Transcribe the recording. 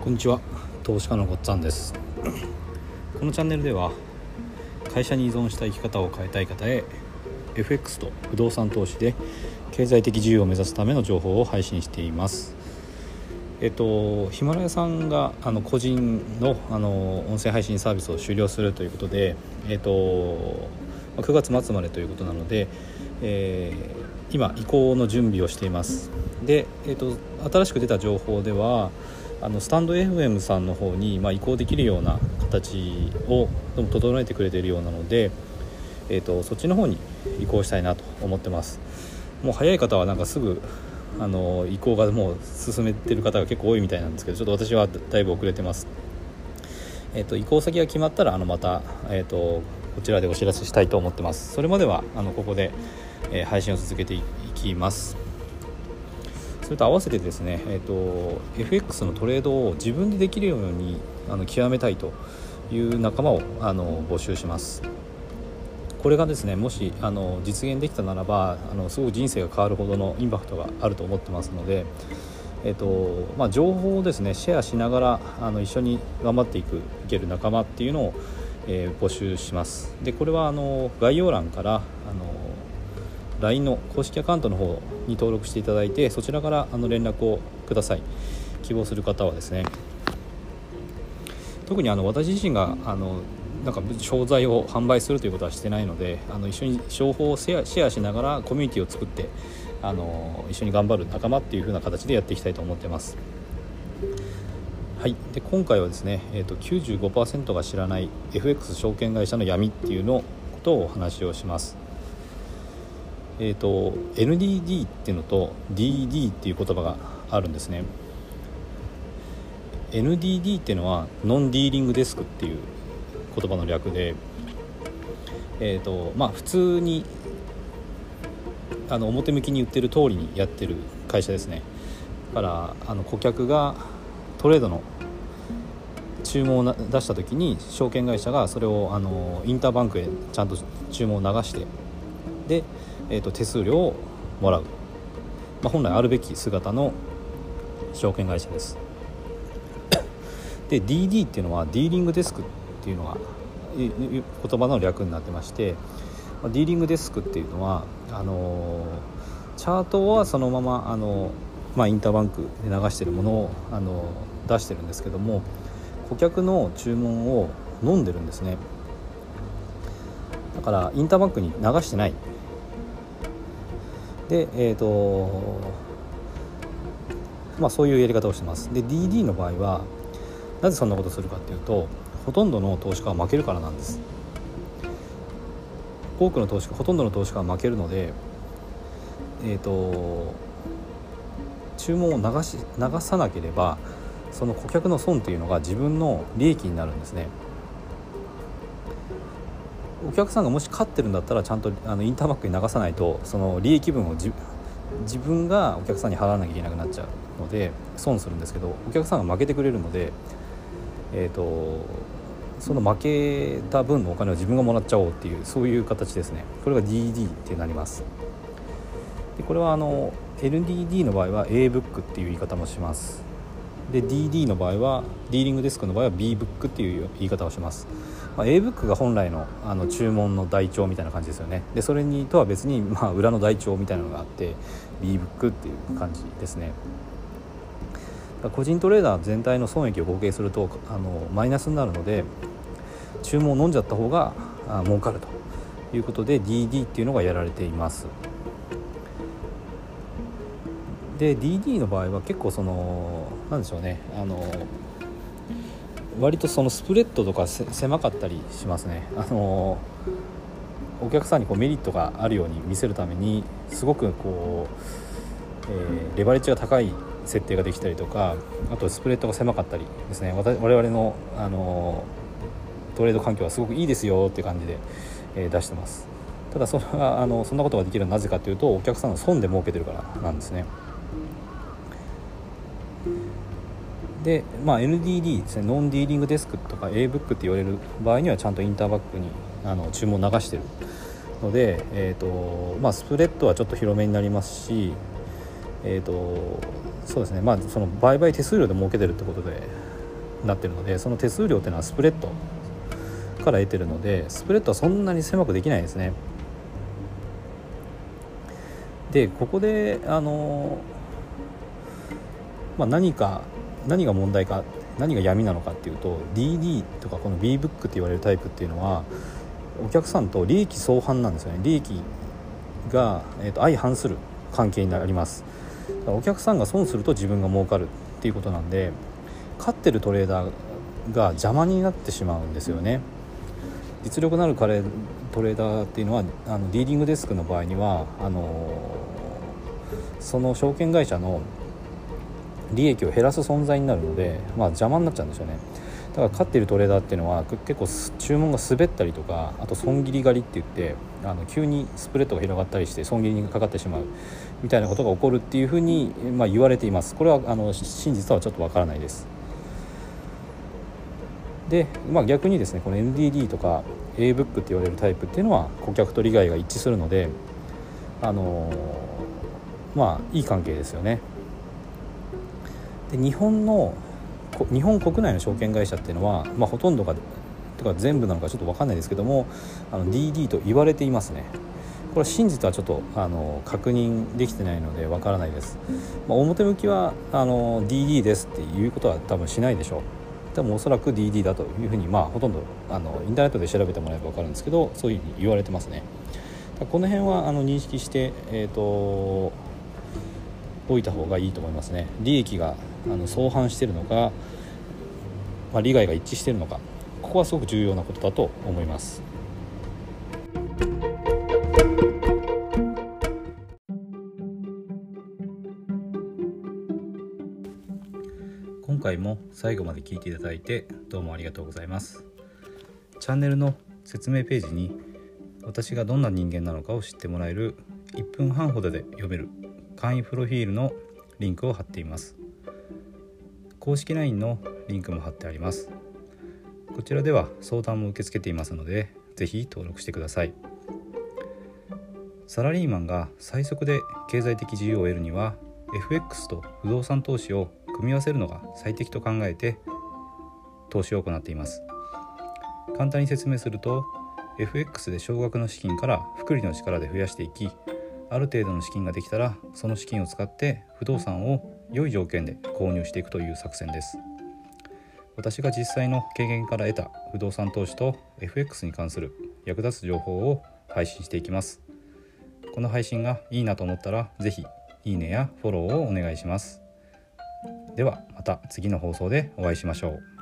こんにちは。投資家のごっつぁんです。このチャンネルでは会社に依存した生き方を変えたい方へ FX と不動産投資で経済的自由を目指すための情報を配信しています。えっと、ヒマラヤさんがあの個人のあの音声配信サービスを終了するということで、えっと、9月末までということなので、えー、今移行の準備をしています。で、えっと、新しく出た情報ではあのスタンド FM さんの方に、ま、移行できるような形を整えてくれているようなので、えーと、そっちの方に移行したいなと思ってます。もう早い方はなんかすぐあの移行がもう進めてる方が結構多いみたいなんですけどちょっと私はだいぶ遅れてます、えーと、移行先が決まったらあのまた、えーと、こちらでお知らせしたいと思ってます。それまではあのここで、え、配信を続けていきます。それと合わせてですね、えーと、FX のトレードを自分でできるようにあの極めたいという仲間をあの募集します。これがですねもしあの実現できたならばあのすごく人生が変わるほどのインパクトがあると思ってますので、えーとまあ、情報をですねシェアしながらあの一緒に頑張っていくいける仲間っていうのを、えー、募集します。でこれはあの概要欄からあの LINE の公式アカウントの方に登録していただいてそちらからあの連絡をください希望する方はですね特にあの私自身があのなんか商材を販売するということはしてないのであの一緒に情報をシェアしながらコミュニティを作ってあの一緒に頑張る仲間っていう風な形でやっていきたいと思ってます。はい、で今回はですね、えーと、95%が知らない FX 証券会社の闇っていうのことをお話をします。えーと、NDD っていうのと DD っていう言葉があるんですね。NDD っていうのはノンディーリングデスクっていう言葉の略でえーとまあ普通にあの表向きに言ってる通りにやってる会社ですね。だからあの顧客がトレードの注文を出した時に証券会社がそれをあのインターバンクへちゃんと注文を流してえーと、手数料をもらう、まあ、本来あるべき姿の証券会社です。で DD っていうのはディーリングデスクっていうのが言葉の略になってまして、ディーリングデスクっていうのはあの、チャートはそのままあのまあ、インターバンクで流してるものをあの出してるんですけども顧客の注文を飲んでるんですね。だからインターバンクに流してない。でえっ、ー、とまあそういうやり方をしてます。で DD の場合はなぜそんなことするかっていうとほとんどの投資家は負けるからなんです。多くの投資家ほとんどの投資家は負けるのでえっ、ー、と注文を流し流さなければその顧客の損っていうのが自分の利益になるんですね。お客さんがもし勝ってるんだったらちゃんとあのインターバックに流さないとその利益分を自分がお客さんに払わなきゃいけなくなっちゃうので損するんですけどお客さんが負けてくれるので、えーと、その負けた分のお金を自分がもらっちゃおうっていうそういう形ですね。これが DD ってなります。でこれはあの NDD の場合は A ブックっていう言い方もします。で DD の場合はディーリングデスクの場合は B ブックっていう言い方をします、まあ、A ブックが本来のあの注文の台帳みたいな感じですよね。でそれにとは別に、まあ、裏の台帳みたいなのがあって B ブックっていう感じですね。個人トレーダー全体の損益を合計するとあのマイナスになるので注文を飲んじゃった方があ儲かるということで DD っていうのがやられています。で DD の場合は結構そのなんでしょうね。あの割とそのスプレッドとか狭かったりしますね。あのお客さんにこうメリットがあるように見せるためにすごくこう、えー、レバレッジが高い設定ができたりとかあとスプレッドが狭かったりですね。我々のあのトレード環境はすごくいいですよって感じで、えー、出してます。ただそれはあのそんなことができるのはなぜかというとお客さんの損で儲けてるからなんですね。で、まあ、NDD ですねノンディーリングデスクとか A ブックって言われる場合にはちゃんとインターバックにあの注文流してる。ので、えーとまあ、スプレッドはちょっと広めになりますし、えーとそうですねまあ、その売買手数料で儲けてるってことでなってるのでその手数料っていうのはスプレッドから得てるのでスプレッドはそんなに狭くできないですね。でここであの、まあ、何か何が問題か何が闇なのかっていうと DD とかこの B ブックって言われるタイプっていうのはお客さんと利益相反なんですよね。利益が、えーと、相反する関係になります。お客さんが損すると自分が儲かるっていうことなんで勝ってるトレーダーが邪魔になってしまうんですよね。実力のあるカレートレーダーっていうのはあのディーリングデスクの場合にはあのその証券会社の利益を減らす存在になるので、まあ、邪魔になっちゃうんですよね。だから勝っているトレーダーっていうのは結構注文が滑ったりとかあと損切り狩りって言ってあの急にスプレッドが広がったりして損切りにかかってしまうみたいなことが起こるっていうふうに、まあ、言われています。これはあの真実はちょっとわからないです。で、まあ、逆にですねこの NDD とか A ブックって言われるタイプっていうのは顧客と利害が一致するのであのまあいい関係ですよね。で日本の日本国内の証券会社っていうのは、まあ、ほとんどがとか全部なのかちょっと分かんないですけどもあの DD と言われていますね。これ真実はちょっとあの確認できてないので分からないです、まあ、表向きはあの DD ですっていうことは多分しないでしょう。でもおそらく DD だというふうにまあほとんどあのインターネットで調べてもらえば分かるんですけどそういうふうに言われてますね。この辺はあの認識して、えーと、といた方がいいと思いますね。利益があの相反しているのか、まあ、利害が一致しているのかここはすごく重要なことだと思います。今回も最後まで聞いていただいてどうもありがとうございます。チャンネルの説明ページに私がどんな人間なのかを知ってもらえる1分半ほどで読める簡易プロフィールのリンクを貼っています。公式 LINE のリンクも貼ってあります。こちらでは相談も受け付けていますので是非登録してください。サラリーマンが最速で経済的自由を得るには FX と不動産投資を組み合わせるのが最適と考えて投資を行っています。簡単に説明すると FX で少額の資金から複利の力で増やしていきある程度の資金ができたらその資金を使って不動産を良い条件で購入していくという作戦です。私が実際の経験から得た不動産投資と FX に関する役立つ情報を配信していきます。この配信がいいなと思ったら是非いいねやフォローをお願いします。ではまた次の放送でお会いしましょう。